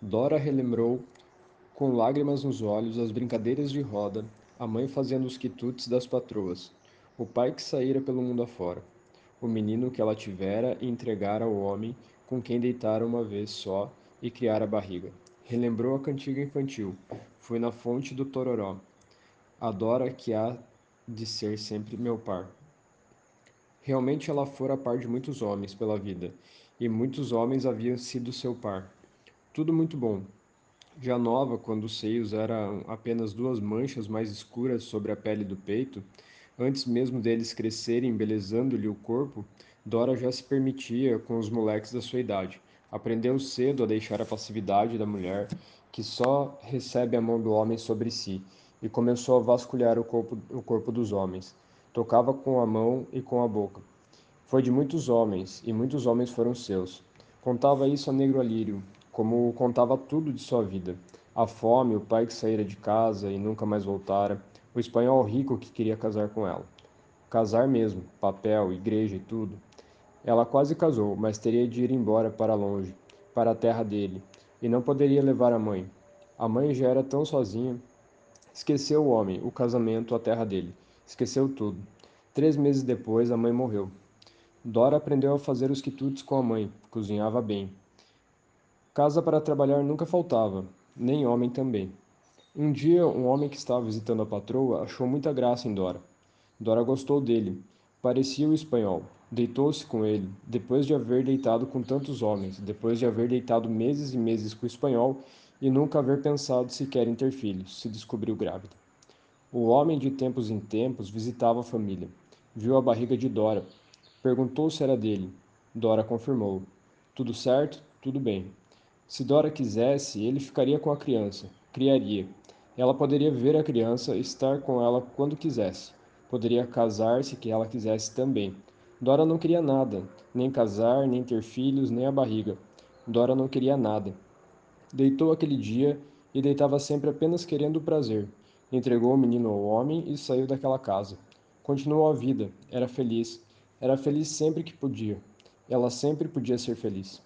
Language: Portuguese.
Dora relembrou, com lágrimas nos olhos, as brincadeiras de roda, a mãe fazendo os quitutes das patroas, o pai que saíra pelo mundo afora, o menino que ela tivera e entregara ao homem com quem deitara uma vez só e criara a barriga. Relembrou a cantiga infantil, foi na fonte do tororó, a Dora que há de ser sempre meu par. Realmente ela fora par de muitos homens pela vida, e muitos homens haviam sido seu par. Tudo muito bom. Já nova, quando os seios eram apenas duas manchas mais escuras sobre a pele do peito, antes mesmo deles crescerem embelezando-lhe o corpo, Dora já se permitia com os moleques da sua idade. Aprendeu cedo a deixar a passividade da mulher, que só recebe a mão do homem sobre si, e começou a vasculhar o corpo, o corpo dos homens tocava com a mão e com a boca. Foi de muitos homens, e muitos homens foram seus. Contava isso a Negro Alírio, como contava tudo de sua vida. A fome, o pai que saíra de casa e nunca mais voltara, o espanhol rico que queria casar com ela. Casar mesmo, papel, igreja e tudo. Ela quase casou, mas teria de ir embora para longe, para a terra dele, e não poderia levar a mãe. A mãe já era tão sozinha. Esqueceu o homem, o casamento, a terra dele. Esqueceu tudo. Três meses depois, a mãe morreu. Dora aprendeu a fazer os quitutes com a mãe, cozinhava bem. Casa para trabalhar nunca faltava, nem homem também. Um dia, um homem que estava visitando a patroa achou muita graça em Dora. Dora gostou dele. Parecia o espanhol. Deitou-se com ele, depois de haver deitado com tantos homens, depois de haver deitado meses e meses com o espanhol e nunca haver pensado sequer em ter filhos, se descobriu grávida. O homem, de tempos em tempos, visitava a família. Viu a barriga de Dora. Perguntou se era dele. Dora confirmou. Tudo certo? Tudo bem. Se Dora quisesse, ele ficaria com a criança. Criaria. Ela poderia ver a criança, estar com ela quando quisesse. Poderia casar-se que ela quisesse também. Dora não queria nada, nem casar, nem ter filhos, nem a barriga. Dora não queria nada. Deitou aquele dia e deitava sempre apenas querendo o prazer. Entregou o menino ao homem e saiu daquela casa. Continuou a vida, era feliz. Era feliz sempre que podia. Ela sempre podia ser feliz.